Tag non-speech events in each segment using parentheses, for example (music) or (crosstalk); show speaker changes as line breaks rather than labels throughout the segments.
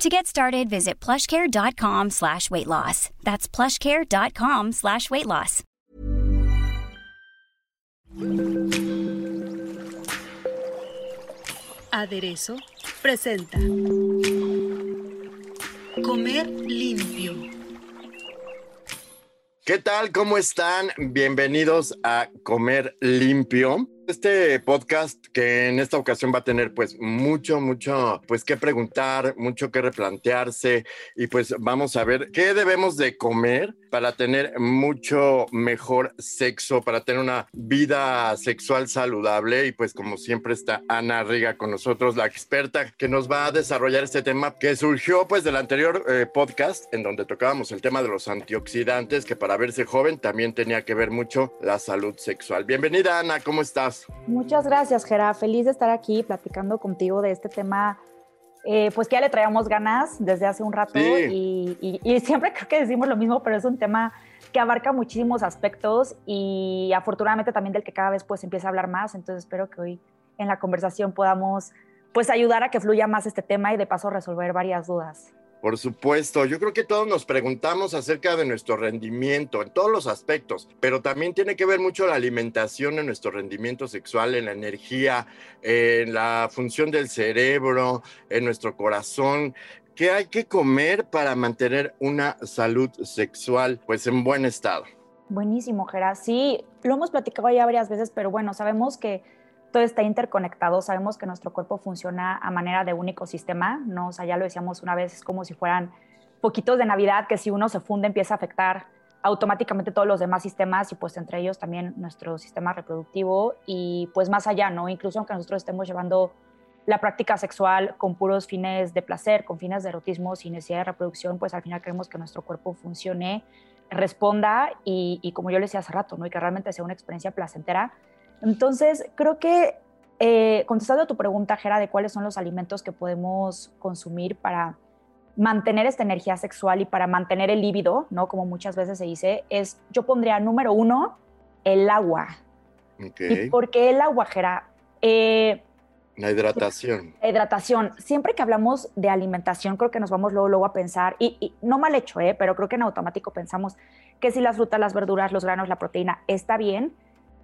To get started, visit plushcare.com slash weight loss. That's plushcare.com slash weight loss.
Aderezo presenta Comer limpio.
¿Qué tal? ¿Cómo están? Bienvenidos a Comer limpio. Este podcast que en esta ocasión va a tener pues mucho, mucho pues que preguntar, mucho que replantearse y pues vamos a ver qué debemos de comer para tener mucho mejor sexo, para tener una vida sexual saludable y pues como siempre está Ana Riga con nosotros, la experta que nos va a desarrollar este tema que surgió pues del anterior eh, podcast en donde tocábamos el tema de los antioxidantes que para verse joven también tenía que ver mucho la salud sexual. Bienvenida Ana, ¿cómo estás?
Muchas gracias, Gera. Feliz de estar aquí platicando contigo de este tema, eh, pues que ya le traíamos ganas desde hace un rato y, siempre (laughs) creo que decimos lo mismo, pero es un tema que abarca muchísimos aspectos y afortunadamente también del que cada vez pues empieza a hablar más. Entonces espero que hoy en la conversación podamos pues ayudar a que fluya más este tema y de paso resolver varias dudas.
Por supuesto, yo creo que todos nos preguntamos acerca de nuestro rendimiento en todos los aspectos, pero también tiene que ver mucho la alimentación en nuestro rendimiento sexual, en la energía, en la función del cerebro, en nuestro corazón. ¿Qué hay que comer para mantener una salud sexual pues en buen estado?
Buenísimo, Gerard. Sí, lo hemos platicado ya varias veces, pero bueno, sabemos que todo está interconectado, sabemos que nuestro cuerpo funciona a manera de único sistema, ¿no? O ya lo decíamos una vez, es como si fueran poquitos de Navidad que si uno se funde empieza a afectar automáticamente todos los demás sistemas y pues entre ellos también nuestro sistema reproductivo y pues más allá, ¿no? Incluso aunque nosotros estemos llevando la práctica sexual con puros fines de placer, con fines de erotismo, sin necesidad de reproducción, pues al final queremos que nuestro cuerpo funcione, responda y, y como yo le decía hace rato, ¿no? Y que realmente sea una experiencia placentera entonces, creo que eh, contestando a tu pregunta, Jera, de cuáles son los alimentos que podemos consumir para mantener esta energía sexual y para mantener el líbido, ¿no? Como muchas veces se dice, es, yo pondría número uno, el agua. ¿Y por qué el agua, Jera?
Eh, la hidratación.
La hidratación. Siempre que hablamos de alimentación, creo que nos vamos luego, luego a pensar, y, y, no mal hecho, ¿eh? pero creo que en automático pensamos que si las frutas, las verduras, los granos, la proteína está bien,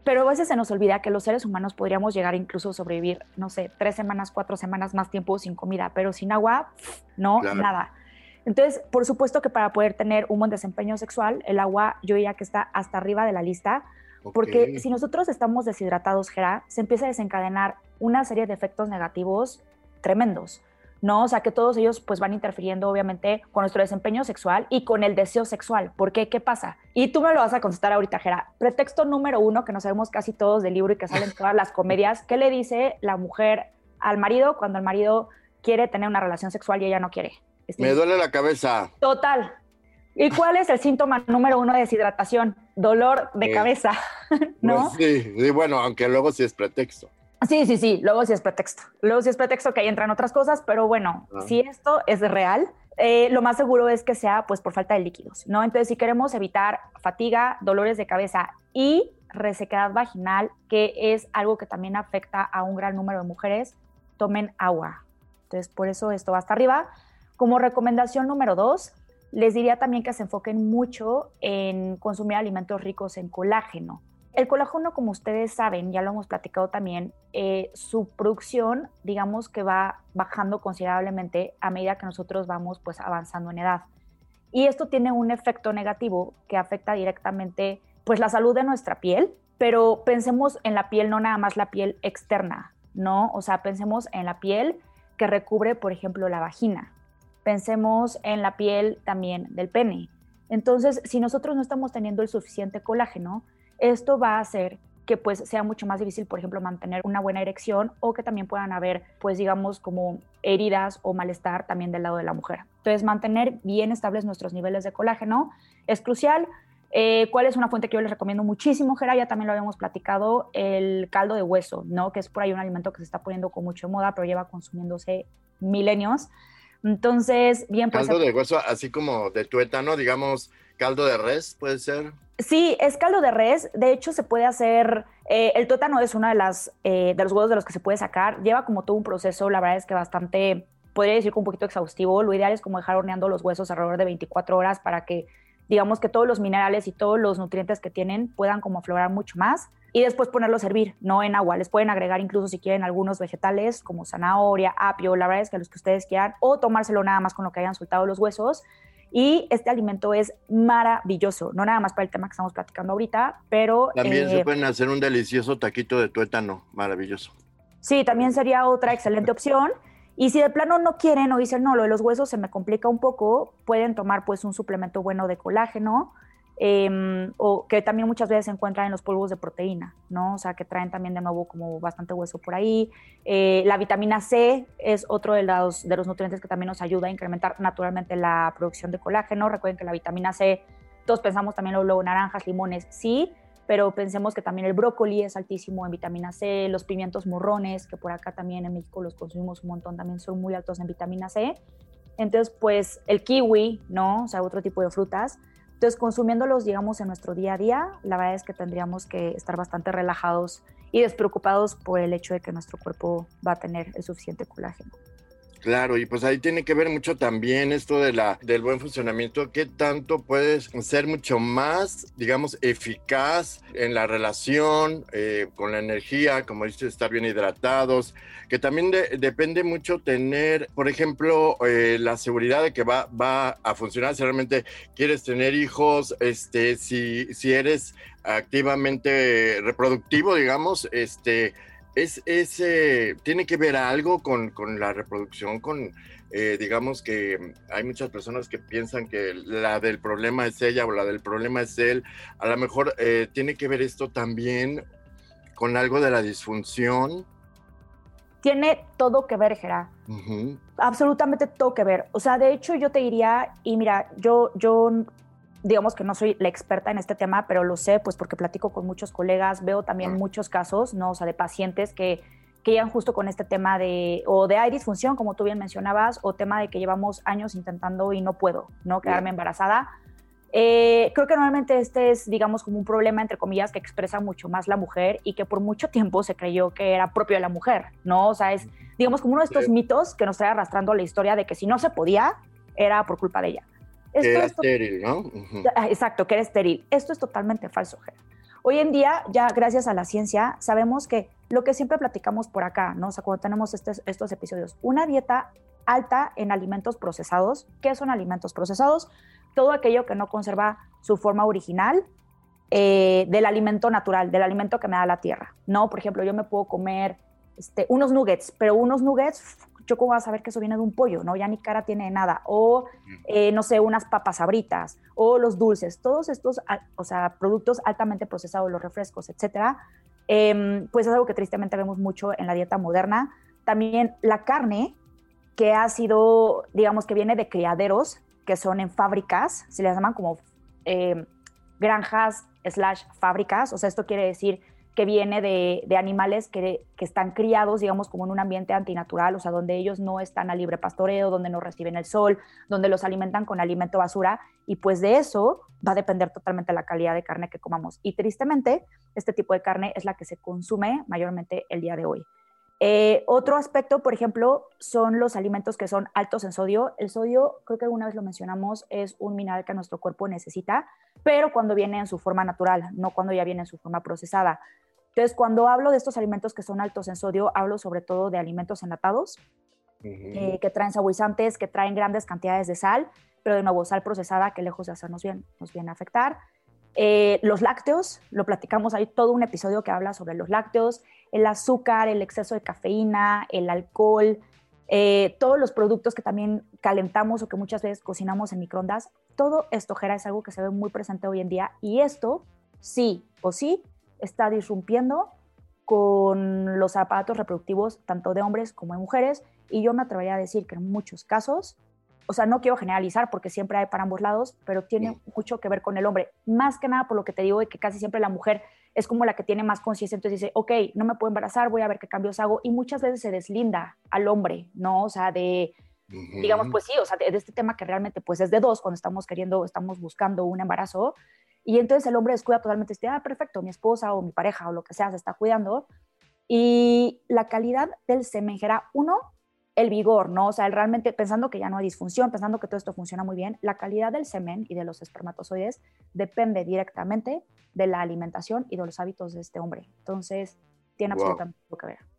pero a veces se nos olvida que los seres humanos podríamos llegar incluso a sobrevivir, no sé, tres semanas, cuatro semanas más tiempo sin comida, pero sin agua, no, nada. Entonces, por supuesto que para poder tener un buen desempeño sexual, el agua yo diría que está hasta arriba de la lista, porque si nosotros estamos deshidratados, Gera, se empieza a desencadenar una serie de efectos negativos tremendos. ¿No? O sea, que todos ellos pues van interfiriendo obviamente con nuestro desempeño sexual y con el deseo sexual. ¿Por qué? ¿Qué pasa? Y tú me lo vas a contestar ahorita, Jera. Pretexto número uno, que nos sabemos casi todos del libro y que salen todas las comedias, ¿qué le dice la mujer al marido cuando el marido quiere tener una relación sexual y ella no quiere?
me duele la cabeza.
Total. ¿Y cuál es el síntoma número uno de deshidratación? Dolor de cabeza, (laughs) ¿no?
Pues sí, bueno, aunque luego sí es pretexto.
Sí, sí, sí, luego sí es pretexto. Luego sí es pretexto que ahí entran otras cosas, pero bueno, ah. si esto es real, eh, lo más seguro es que sea pues por falta de líquidos, ¿no? Entonces, si queremos evitar fatiga, dolores de cabeza y resequedad vaginal, que es algo que también afecta a un gran número de mujeres, tomen agua. Entonces, por eso esto va hasta arriba. Como recomendación número dos, les diría también que se enfoquen mucho en consumir alimentos ricos en colágeno. El colágeno, como ustedes saben, ya lo hemos platicado también, eh, su producción, digamos que va bajando considerablemente a medida que nosotros vamos pues avanzando en edad. Y esto tiene un efecto negativo que afecta directamente pues la salud de nuestra piel, pero pensemos en la piel, no nada más la piel externa, ¿no? O sea, pensemos en la piel que recubre, por ejemplo, la vagina. Pensemos en la piel también del pene. Entonces, si nosotros no estamos teniendo el suficiente colágeno, esto va a hacer que pues sea mucho más difícil, por ejemplo, mantener una buena erección o que también puedan haber, pues digamos, como heridas o malestar también del lado de la mujer. Entonces, mantener bien estables nuestros niveles de colágeno es crucial. Eh, ¿Cuál es una fuente que yo les recomiendo muchísimo, Gera? Ya también lo habíamos platicado, el caldo de hueso, ¿no? Que es por ahí un alimento que se está poniendo con mucho moda, pero lleva consumiéndose milenios. Entonces, bien,
pues... Caldo de hueso, así como de tuétano, digamos, caldo de res, puede ser.
Sí, es caldo de res. De hecho, se puede hacer. Eh, el tuétano es uno de, las, eh, de los huevos de los que se puede sacar. Lleva como todo un proceso, la verdad es que bastante, podría decir que un poquito exhaustivo. Lo ideal es como dejar horneando los huesos alrededor de 24 horas para que, digamos, que todos los minerales y todos los nutrientes que tienen puedan como aflorar mucho más. Y después ponerlo a servir, no en agua. Les pueden agregar incluso si quieren algunos vegetales como zanahoria, apio, la verdad es que los que ustedes quieran, o tomárselo nada más con lo que hayan soltado los huesos y este alimento es maravilloso, no nada más para el tema que estamos platicando ahorita, pero...
También se eh, pueden hacer un delicioso taquito de tuétano, maravilloso.
Sí, también sería otra excelente opción. Y si de plano no quieren o dicen, no, lo de los huesos se me complica un poco, pueden tomar pues un suplemento bueno de colágeno, Em, o que también muchas veces se encuentran en los polvos de proteína, ¿no? O sea, que traen también de nuevo como bastante hueso por ahí. Eh, la vitamina C es otro de los, de los nutrientes que también nos ayuda a incrementar naturalmente la producción de colágeno. Recuerden que la vitamina C, todos pensamos también luego naranjas, limones, sí, pero pensemos que también el brócoli es altísimo en vitamina C, los pimientos morrones, que por acá también en México los consumimos un montón, también son muy altos en vitamina C. Entonces, pues el kiwi, ¿no? O sea, otro tipo de frutas entonces, consumiéndolos, digamos, en nuestro día a día, la verdad es que tendríamos que estar bastante relajados y despreocupados por el hecho de que nuestro cuerpo va a tener el suficiente colágeno.
Claro, y pues ahí tiene que ver mucho también esto de la, del buen funcionamiento, qué tanto puedes ser mucho más, digamos, eficaz en la relación eh, con la energía, como dices, estar bien hidratados, que también depende mucho tener, por ejemplo, eh, la seguridad de que va, va a funcionar si realmente quieres tener hijos, este, si, si eres activamente reproductivo, digamos, este, es, ese tiene que ver algo con, la reproducción, con, eh, digamos que hay muchas personas que piensan que la del problema es ella o la del problema es él. A lo mejor eh, tiene que ver esto también con algo de la disfunción.
Tiene todo que ver, Gerard. Absolutamente todo que ver. O sea, de hecho yo te diría, y mira, yo, yo digamos que no soy la experta en este tema, pero lo sé pues porque platico con muchos colegas, veo también muchos casos, ¿no? O sea, de pacientes que, que llegan justo con este tema de, o de hay disfunción, como tú bien mencionabas, o tema de que llevamos años intentando y no puedo, ¿no? Quedarme embarazada. Eh, creo que normalmente este es, digamos, como un problema, entre comillas, que expresa mucho más la mujer y que por mucho tiempo se creyó que era propio de la mujer, ¿no? O sea, es, digamos, como uno de estos mitos que nos trae arrastrando la historia de que si no se podía, era por culpa de ella
que era estéril, ¿no?
Ah, exacto, que era estéril. Esto es totalmente falso, Hoy en día, ya gracias a la ciencia, sabemos que lo que siempre platicamos por acá, ¿no? O sea, cuando tenemos estos episodios, una dieta alta en alimentos procesados. ¿Qué son alimentos procesados? Todo aquello que no conserva su forma original eh, del alimento natural, del alimento que me da la tierra, ¿no? Por ejemplo, yo me puedo comer este, unos nuggets, pero unos nuggets yo cómo voy a saber que eso viene de un pollo, ¿no? Ya ni cara tiene nada. O, eh, no sé, unas papas abritas, o los dulces, todos estos, o sea, productos altamente procesados, los refrescos, etcétera, em, pues es algo que tristemente vemos mucho en la dieta moderna. También la carne, que ha sido, digamos, que viene de criaderos, que son en fábricas, se les llaman como em, granjas slash fábricas, o sea, esto quiere decir que viene de, animales que, están criados, digamos, como en un ambiente antinatural, o sea, donde ellos no están a libre pastoreo, donde no reciben el sol, donde los alimentan con alimento basura, y pues de eso va a depender totalmente la calidad de carne que comamos. Y tristemente, este tipo de carne es la que se consume mayormente el día de hoy. Eh, otro aspecto, por ejemplo, son los alimentos que son altos en sodio. El sodio, creo que alguna vez lo mencionamos, es un mineral que nuestro cuerpo necesita, pero cuando viene en su forma natural, no cuando ya viene en su forma procesada. Entonces, cuando hablo de estos alimentos que son altos en sodio, hablo sobre todo de alimentos enlatados, eh, que traen saborizantes, que traen grandes cantidades de sal, pero de nuevo, sal procesada que lejos de hacernos bien, nos viene a afectar. Eh, los lácteos, lo platicamos, hay todo un episodio que habla sobre los lácteos, el azúcar, el exceso de cafeína, el alcohol, eh, todos los productos que también calentamos o que muchas veces cocinamos en microondas, todo esto, Jera, es algo que se ve muy presente hoy en día y esto, sí o sí, está disrumpiendo con los aparatos reproductivos tanto de hombres como de mujeres y yo me atrevería a decir que en muchos casos o sea, no quiero generalizar porque siempre hay para ambos lados, pero tiene mucho que ver con el hombre. Más que nada por lo que te digo de que casi siempre la mujer es como la que tiene más conciencia, entonces dice, ok, no me puedo embarazar, voy a ver qué cambios hago, y muchas veces se deslinda al hombre, ¿no? O sea, de, digamos, pues sí, o sea, de, este tema que realmente pues es de dos cuando estamos queriendo, estamos buscando un embarazo, y entonces el hombre descuida totalmente este, ah, perfecto, mi esposa o mi pareja o lo que sea se está cuidando, y la calidad del semen era uno, el vigor, ¿no? O sea, realmente pensando que ya no hay disfunción, pensando que todo esto funciona muy bien, la calidad del semen y de los espermatozoides depende directamente de la alimentación y de los hábitos de este hombre. Entonces, tiene absolutamente lo que ver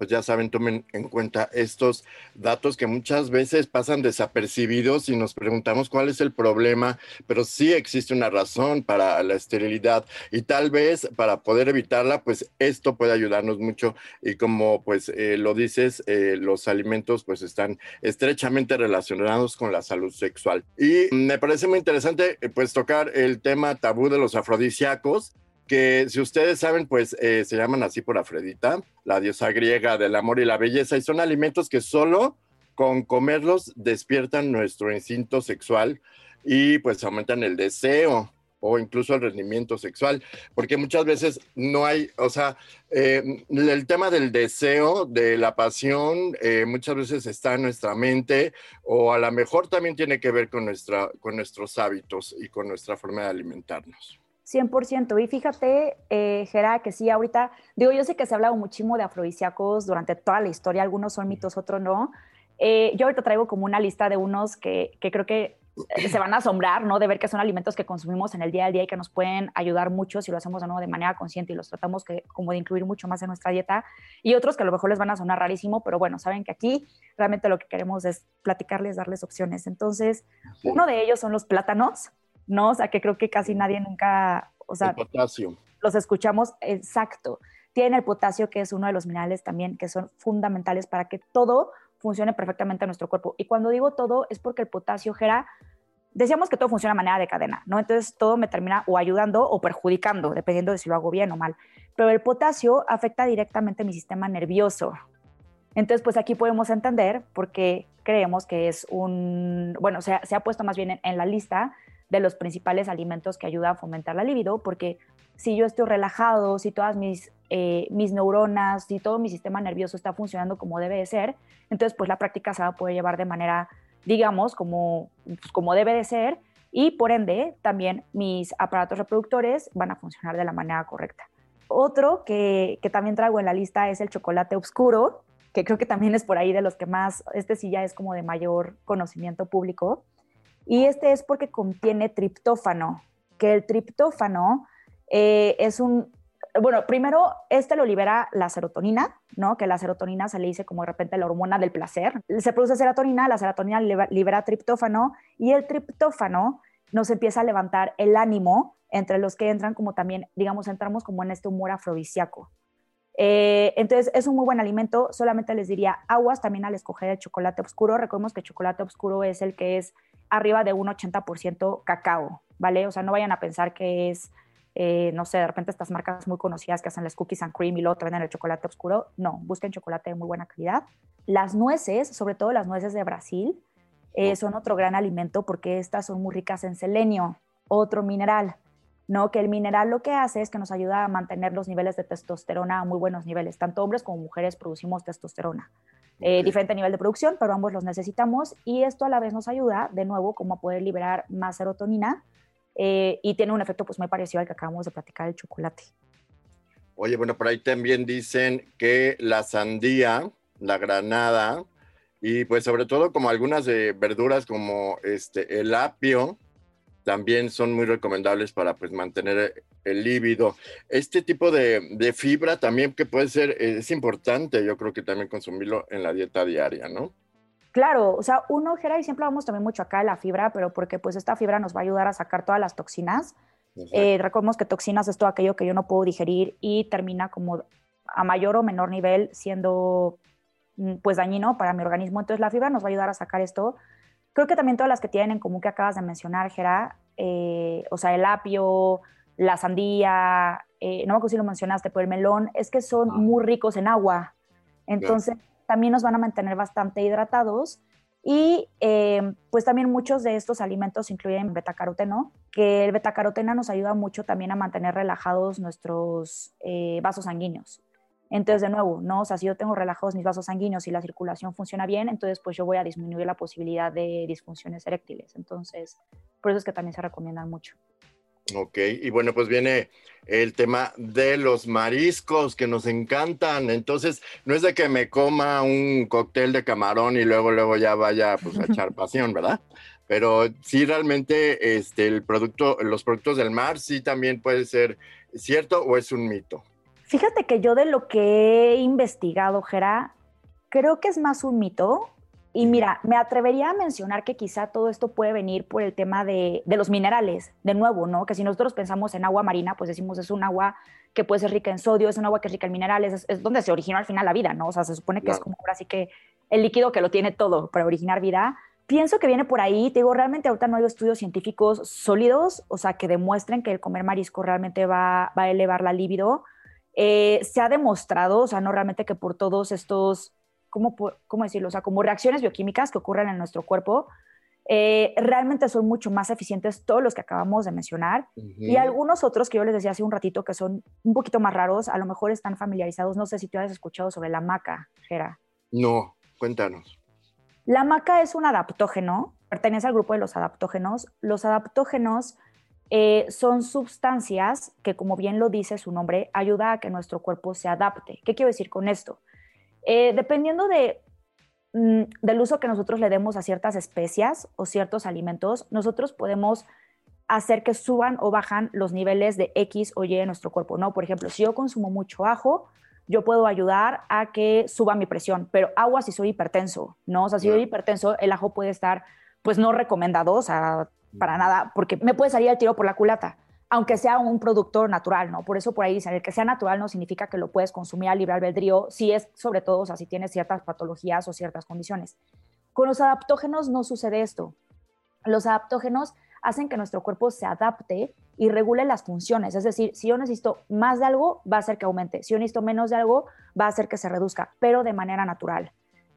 pues ya saben, tomen en cuenta estos datos que muchas veces pasan desapercibidos y nos preguntamos cuál es el problema, pero sí existe una razón para la esterilidad y tal vez para poder evitarla, pues esto puede ayudarnos mucho y como pues eh, lo dices, eh, los alimentos pues están estrechamente relacionados con la salud sexual. Y me parece muy interesante eh, pues tocar el tema tabú de los afrodisíacos que si ustedes saben, pues eh, se llaman así por Afrodita, la diosa griega del amor y la belleza, y son alimentos que solo con comerlos despiertan nuestro instinto sexual y pues aumentan el deseo o incluso el rendimiento sexual, porque muchas veces no hay, o sea, eh, el tema del deseo, de la pasión, eh, muchas veces está en nuestra mente o a lo mejor también tiene que ver con, nuestra, con nuestros hábitos y con nuestra forma de alimentarnos.
100%. Y fíjate, eh, Gera, que sí, ahorita, digo, yo sé que se ha hablado muchísimo de afrodisíacos durante toda la historia, algunos son mitos, otros no. Eh, yo ahorita traigo como una lista de unos que, que, creo que eh, se van a asombrar, ¿no? De ver que son alimentos que consumimos en el día a día y que nos pueden ayudar mucho si lo hacemos de nuevo de manera consciente y los tratamos que, como de incluir mucho más en nuestra dieta. Y otros que a lo mejor les van a sonar rarísimo, pero bueno, saben que aquí realmente lo que queremos es platicarles, darles opciones. Entonces, uno de ellos son los plátanos. ¿No? O sea, que creo que casi nadie nunca, o sea,
potasio.
los escuchamos exacto. Tiene el potasio, que es uno de los minerales también que son fundamentales para que todo funcione perfectamente en nuestro cuerpo. Y cuando digo todo, es porque el potasio, Gera, decíamos que todo funciona de manera de cadena, ¿no? Entonces todo me termina o ayudando o perjudicando, dependiendo de si lo hago bien o mal. Pero el potasio afecta directamente mi sistema nervioso. Entonces, pues aquí podemos entender por qué creemos que es un, bueno, se ha, puesto más bien en la lista de los principales alimentos que ayudan a fomentar la libido, porque si yo estoy relajado, si todas mis, eh, mis neuronas, si todo mi sistema nervioso está funcionando como debe de ser, entonces pues la práctica se va a poder llevar de manera, digamos, como, pues, como debe de ser, y por ende también mis aparatos reproductores van a funcionar de la manera correcta. Otro que, que también traigo en la lista es el chocolate oscuro, que creo que también es por ahí de los que más, este sí ya es como de mayor conocimiento público, y este es porque contiene triptófano, que el triptófano eh, es un, bueno, primero, este lo libera la serotonina, ¿no? Que la serotonina se le dice como de repente la hormona del placer. Se produce serotonina, la serotonina libera triptófano y el triptófano nos empieza a levantar el ánimo entre los que entran como también, digamos, entramos como en este humor afrodisíaco. Eh, entonces, es un muy buen alimento. Solamente les diría aguas también al escoger el chocolate oscuro. Recordemos que el chocolate oscuro es el que es arriba de un 80% cacao, ¿vale? O sea, no vayan a pensar que es, eh, no sé, de repente estas marcas muy conocidas que hacen las cookies and cream y luego venden el chocolate oscuro. No, busquen chocolate de muy buena calidad. Las nueces, sobre todo las nueces de Brasil, eh, son otro gran alimento porque estas son muy ricas en selenio, otro mineral. ¿no? Que el mineral lo que hace es que nos ayuda a mantener los niveles de testosterona a muy buenos niveles. Tanto hombres como mujeres producimos testosterona. Eh, diferente nivel de producción, pero ambos los necesitamos y esto a la vez nos ayuda de nuevo como a poder liberar más serotonina eh, y tiene un efecto pues muy parecido al que acabamos de platicar el chocolate.
Oye, bueno, por ahí también dicen que la sandía, la granada y pues sobre todo como algunas de verduras como este el apio, también son muy recomendables para pues mantener el líbido. Este tipo de, fibra también que puede ser, es importante, yo creo que también consumirlo en la dieta diaria, ¿no?
Claro, o sea, uno, Gera, y siempre hablamos también mucho acá de la fibra, pero porque pues esta fibra nos va a ayudar a sacar todas las toxinas. Eh, recordemos que toxinas es todo aquello que yo no puedo digerir y termina como a mayor o menor nivel siendo mm, pues dañino para mi organismo. Entonces la fibra nos va a ayudar a sacar esto Creo que también todas las que tienen en común que acabas de mencionar, Gera, eh, o sea, el apio, la sandía, eh, no me acuerdo si lo mencionaste, pero el melón, es que son muy ricos en agua. Entonces, también nos van a mantener bastante hidratados Y eh, pues también muchos de estos alimentos incluyen betacaroteno, que el betacaroteno nos ayuda mucho también a mantener relajados nuestros eh, vasos sanguíneos. Entonces, de nuevo, ¿no? O sea, si yo tengo relajados mis vasos sanguíneos y la circulación funciona bien, entonces pues yo voy a disminuir la posibilidad de disfunciones eréctiles. Entonces, por eso es que también se recomiendan mucho.
Ok, y bueno, pues viene el tema de los mariscos que nos encantan. Entonces, no es de que me coma un cóctel de camarón y luego, luego ya vaya pues, a echar (laughs) pasión, ¿verdad? Pero sí realmente este, el producto, los productos del mar sí también puede ser cierto o es un mito.
Fíjate que yo de lo que he investigado, Jera, creo que es más un mito. Y mira, me atrevería a mencionar que quizá todo esto puede venir por el tema de, los minerales, de nuevo, ¿no? Que si nosotros pensamos en agua marina, pues decimos es un agua que puede ser rica en sodio, es un agua que es rica en minerales, es, donde se originó al final la vida, ¿no? O sea, se supone que es como ahora sí que el líquido que lo tiene todo para originar vida. Pienso que viene por ahí, te digo, realmente ahorita no hay estudios científicos sólidos, o sea, que demuestren que el comer marisco realmente va, va a elevar la libido eh, se ha demostrado, o sea, no realmente que por todos estos, ¿cómo, cómo decirlo? O sea, como reacciones bioquímicas que ocurren en nuestro cuerpo, eh, realmente son mucho más eficientes todos los que acabamos de mencionar y algunos otros que yo les decía hace un ratito que son un poquito más raros, a lo mejor están familiarizados, no sé si tú has escuchado sobre la maca, Gera.
No, cuéntanos.
La maca es un adaptógeno, pertenece al grupo de los adaptógenos. Los adaptógenos eh, son sustancias que, como bien lo dice su nombre, ayuda a que nuestro cuerpo se adapte. ¿Qué quiero decir con esto? Eh, dependiendo de, mm, del uso que nosotros le demos a ciertas especias o ciertos alimentos, nosotros podemos hacer que suban o bajan los niveles de X o Y en nuestro cuerpo, ¿no? Por ejemplo, si yo consumo mucho ajo, yo puedo ayudar a que suba mi presión, pero agua si soy hipertenso, ¿no? O sea, si soy hipertenso, el ajo puede estar, pues no recomendado, o sea, para nada, porque me puede salir el tiro por la culata, aunque sea un producto natural, ¿no? Por eso por ahí dicen, el que sea natural no significa que lo puedes consumir a libre albedrío, si es sobre todo, o sea, si tienes ciertas patologías o ciertas condiciones. Con los adaptógenos no sucede esto. Los adaptógenos hacen que nuestro cuerpo se adapte y regule las funciones. Es decir, si yo necesito más de algo, va a hacer que aumente. Si yo necesito menos de algo, va a hacer que se reduzca, pero de manera natural.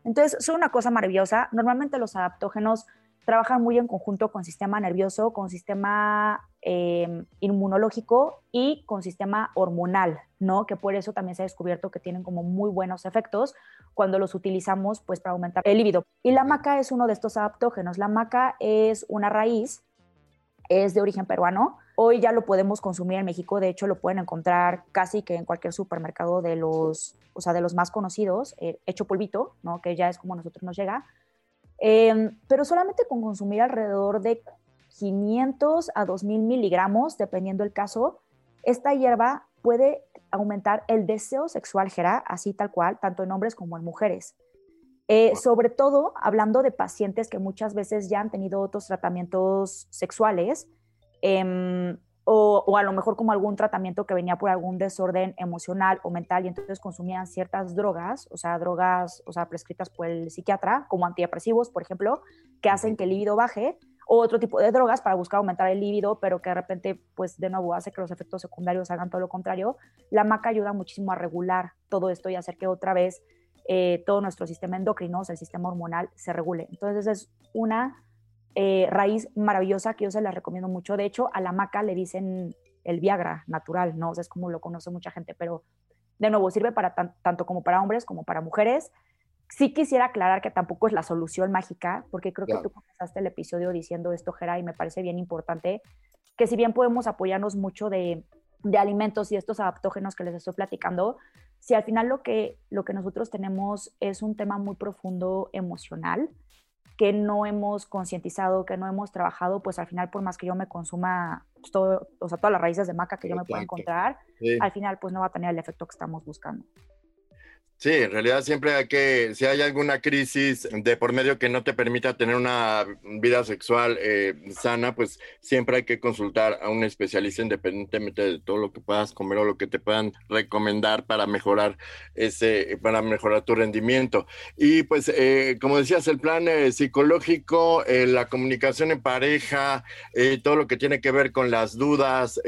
Entonces, son una cosa maravillosa. Normalmente los adaptógenos trabajan muy en conjunto con sistema nervioso, con sistema eh, inmunológico y con sistema hormonal, ¿no? Que por eso también se ha descubierto que tienen como muy buenos efectos cuando los utilizamos pues para aumentar el líbido. Y la maca es uno de estos adaptógenos. La maca es una raíz, es de origen peruano. Hoy ya lo podemos consumir en México, de hecho lo pueden encontrar casi que en cualquier supermercado de los, o sea, de los más conocidos, eh, hecho polvito, ¿no? Que ya es como a nosotros nos llega Em, pero solamente con consumir alrededor de 500 a 2000 miligramos, dependiendo el caso, esta hierba puede aumentar el deseo sexual, Gera, así tal cual, tanto en hombres como en mujeres. Eh, sobre todo hablando de pacientes que muchas veces ya han tenido otros tratamientos sexuales, eh, o, a lo mejor como algún tratamiento que venía por algún desorden emocional o mental y entonces consumían ciertas drogas, o sea, drogas, o sea, prescritas por el psiquiatra, como antidepresivos, por ejemplo, que hacen que el líbido baje, o otro tipo de drogas para buscar aumentar el líbido, pero que de repente, pues de nuevo, hace que los efectos secundarios hagan todo lo contrario. La maca ayuda muchísimo a regular todo esto y hacer que otra vez eh, todo nuestro sistema endocrino, o sea, el sistema hormonal, se regule. Entonces es una eh, raíz maravillosa que yo se la recomiendo mucho. De hecho, a la maca le dicen el Viagra natural, ¿no? O sea, es como lo conoce mucha gente, pero de nuevo sirve para tanto como para hombres como para mujeres. Sí quisiera aclarar que tampoco es la solución mágica, porque creo que tú comenzaste el episodio diciendo esto, Gera, y me parece bien importante, que si bien podemos apoyarnos mucho de, de alimentos y estos adaptógenos que les estoy platicando, si al final lo que, lo que nosotros tenemos es un tema muy profundo emocional, que no hemos concientizado, que no hemos trabajado, pues al final, por más que yo me consuma pues, todo, o sea, todas las raíces de maca que yo me pueda encontrar, al final, pues no va a tener el efecto que estamos buscando.
Sí, en realidad siempre hay que, si hay alguna crisis de por medio que no te permita tener una vida sexual eh, sana, pues siempre hay que consultar a un especialista independientemente de todo lo que puedas comer o lo que te puedan recomendar para mejorar ese, para mejorar tu rendimiento. Y pues, eh, como decías, el plan eh, psicológico, la comunicación en pareja, todo lo que tiene que ver con las dudas,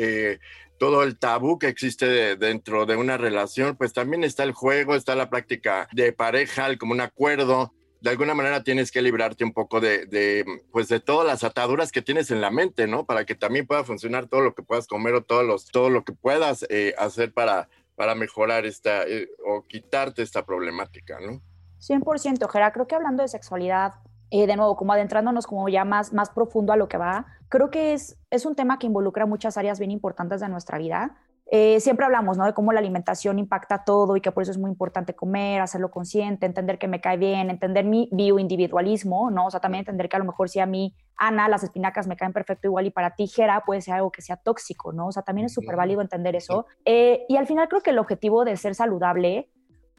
todo el tabú que existe dentro de una relación, pues también está el juego, está la práctica de pareja, el como un acuerdo, de alguna manera tienes que librarte un poco de, pues de todas las ataduras que tienes en la mente, ¿no? Para que también pueda funcionar todo lo que puedas comer o todos los, todo lo que puedas eh, hacer para, para mejorar esta eh, o quitarte esta problemática, ¿no?
100%, Gera. Creo que hablando de sexualidad, eh, de nuevo, como adentrándonos como ya más, más profundo a lo que va, creo que es, es un tema que involucra muchas áreas bien importantes de nuestra vida. Eh, siempre hablamos ¿no? de cómo la alimentación impacta todo y que por eso es muy importante comer, hacerlo consciente, entender que me cae bien, entender mi bioindividualismo, ¿no? O sea, también entender que a lo mejor si a mí, Ana, las espinacas me caen perfecto igual y para ti, Jera, puede ser algo que sea tóxico, ¿no? O sea, también es súper válido entender eso. Eh, y al final creo que el objetivo de ser saludable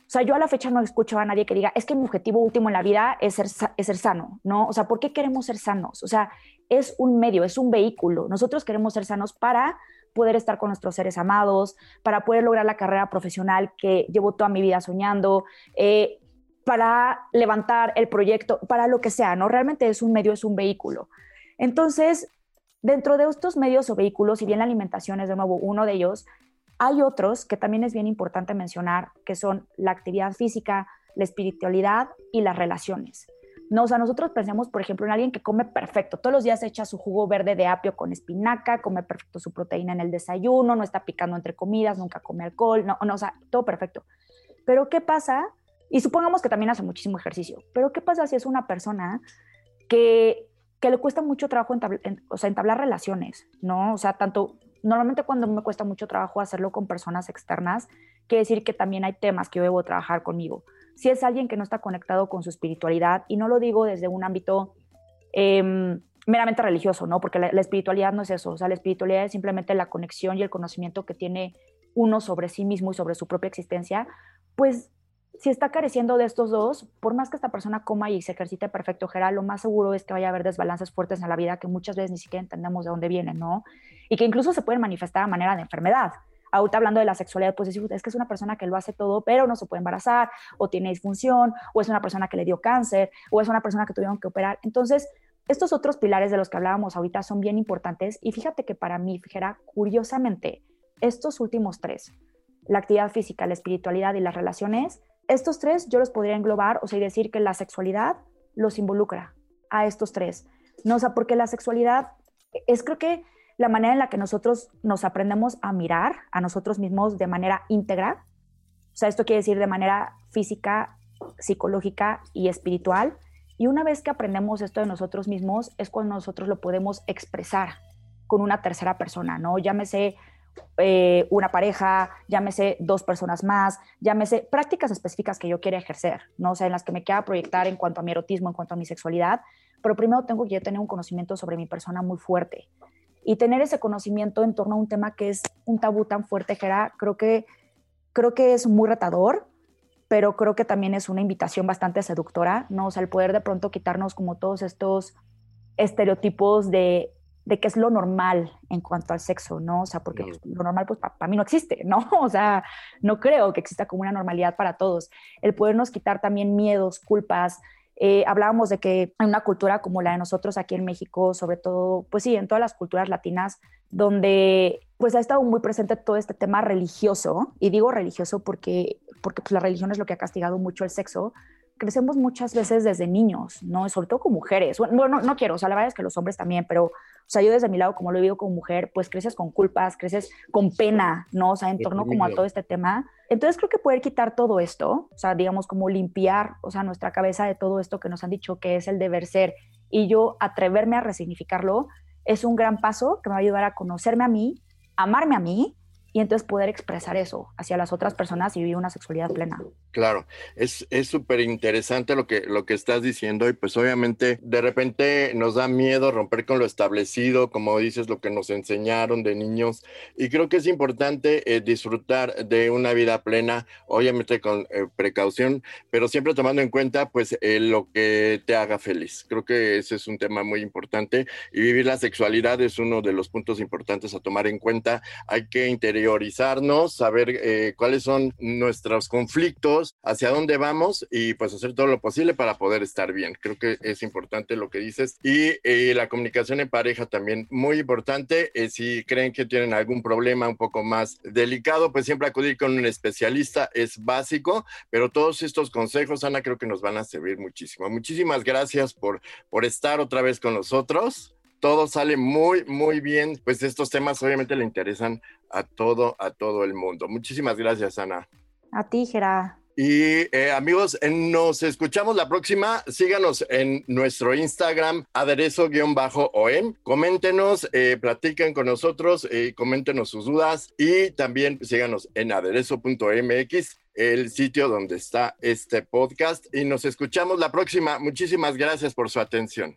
o sea, yo a la fecha no escucho a nadie que diga, es que mi objetivo último en la vida es ser, es ser sano, ¿no? O sea, ¿por qué queremos ser sanos? O sea, es un medio, es un vehículo. Nosotros queremos ser sanos para poder estar con nuestros seres amados, para poder lograr la carrera profesional que llevo toda mi vida soñando, eh, para levantar el proyecto, para lo que sea, ¿no? Realmente es un medio, es un vehículo. Entonces, dentro de estos medios o vehículos, si bien la alimentación es de nuevo uno de ellos, hay otros que también es bien importante mencionar, que son la actividad física, la espiritualidad y las relaciones. No, o sea, nosotros pensamos, por ejemplo, en alguien que come perfecto, todos los días echa su jugo verde de apio con espinaca, come perfecto su proteína en el desayuno, no está picando entre comidas, nunca come alcohol, no, no o sea, todo perfecto. Pero ¿qué pasa? Y supongamos que también hace muchísimo ejercicio, pero ¿qué pasa si es una persona que, que le cuesta mucho trabajo o sea, entablar relaciones, ¿no? O sea, tanto normalmente cuando me cuesta mucho trabajo hacerlo con personas externas, quiere decir que también hay temas que yo debo trabajar conmigo. Si es alguien que no está conectado con su espiritualidad, y no lo digo desde un ámbito em, meramente religioso, ¿no? Porque la, espiritualidad no es eso, o sea, la espiritualidad es simplemente la conexión y el conocimiento que tiene uno sobre sí mismo y sobre su propia existencia, pues si está careciendo de estos dos, por más que esta persona coma y se ejercite perfecto, Gerald, lo más seguro es que vaya a haber desbalances fuertes en la vida que muchas veces ni siquiera entendemos de dónde vienen, ¿no? Y que incluso se pueden manifestar a manera de enfermedad. Ahorita hablando de la sexualidad, pues es que es una persona que lo hace todo, pero no se puede embarazar, o tiene disfunción, o es una persona que le dio cáncer, o es una persona que tuvieron que operar. Entonces, estos otros pilares de los que hablábamos ahorita son bien importantes y fíjate que para mí, fijera, curiosamente, estos últimos tres, la actividad física, la espiritualidad y las relaciones, estos tres yo los podría englobar, o sea, decir que la sexualidad los involucra a estos tres. No, o sea, porque la sexualidad es creo que la manera en la que nosotros nos aprendemos a mirar a nosotros mismos de manera íntegra. O sea, esto quiere decir de manera física, psicológica y espiritual. Y una vez que aprendemos esto de nosotros mismos, es cuando nosotros lo podemos expresar con una tercera persona, ¿no? Llámese eh, una pareja, llámese dos personas más, llámese prácticas específicas que yo quiera ejercer, ¿no? O sea, en las que me quiera proyectar en cuanto a mi erotismo, en cuanto a mi sexualidad, pero primero tengo que yo tener un conocimiento sobre mi persona muy fuerte. Y tener ese conocimiento en torno a un tema que es un tabú tan fuerte, Gera, creo que, creo que es muy retador, pero creo que también es una invitación bastante seductora, ¿no? O sea, el poder de pronto quitarnos como todos estos estereotipos de de qué es lo normal en cuanto al sexo, ¿no? O sea, porque pues, lo normal, pues para mí no existe, ¿no? (laughs) O sea, no creo que exista como una normalidad para todos. El podernos quitar también miedos, culpas. Eh, hablábamos de que hay una cultura como la de nosotros aquí en México, sobre todo, pues sí, en todas las culturas latinas, donde pues ha estado muy presente todo este tema religioso, y digo religioso porque, porque pues, la religión es lo que ha castigado mucho el sexo, crecemos muchas veces desde niños, ¿no? Sobre todo con mujeres. Bueno, no, no quiero, o sea, la verdad es que los hombres también, pero, o sea, yo desde mi lado, como lo vivo como mujer, pues creces con culpas, creces con pena, ¿no? O sea, en torno como a todo este tema. Entonces creo que poder quitar todo esto, o sea, digamos como limpiar, o sea, nuestra cabeza de todo esto que nos han dicho que es el deber ser y yo atreverme a resignificarlo, es un gran paso que me va a ayudar a conocerme a mí, amarme a mí y entonces poder expresar eso hacia las otras personas y vivir una sexualidad plena.
Claro, es súper interesante lo que, lo que estás diciendo y pues obviamente de repente nos da miedo romper con lo establecido, como dices, lo que nos enseñaron de niños y creo que es importante eh, disfrutar de una vida plena, obviamente con eh, precaución, pero siempre tomando en cuenta pues eh, lo que te haga feliz. Creo que ese es un tema muy importante y vivir la sexualidad es uno de los puntos importantes a tomar en cuenta. Hay que interior interiorizarnos, saber eh, cuáles son nuestros conflictos, hacia dónde vamos y pues hacer todo lo posible para poder estar bien. Creo que es importante lo que dices. Y eh, la comunicación en pareja también muy importante. Eh, si creen que tienen algún problema un poco más delicado, pues siempre acudir con un especialista es básico, pero todos estos consejos, Ana, creo que nos van a servir muchísimo. Muchísimas gracias por, por estar otra vez con nosotros todo sale muy, muy bien. Pues estos temas obviamente le interesan a todo, a todo el mundo. Muchísimas gracias, Ana.
A ti, Gera.
Y eh, amigos, nos escuchamos la próxima. Síganos en nuestro Instagram, aderezo-om. Coméntenos, eh, platiquen con nosotros, eh, coméntenos sus dudas y también síganos en aderezo.mx, el sitio donde está este podcast. Y nos escuchamos la próxima. Muchísimas gracias por su atención.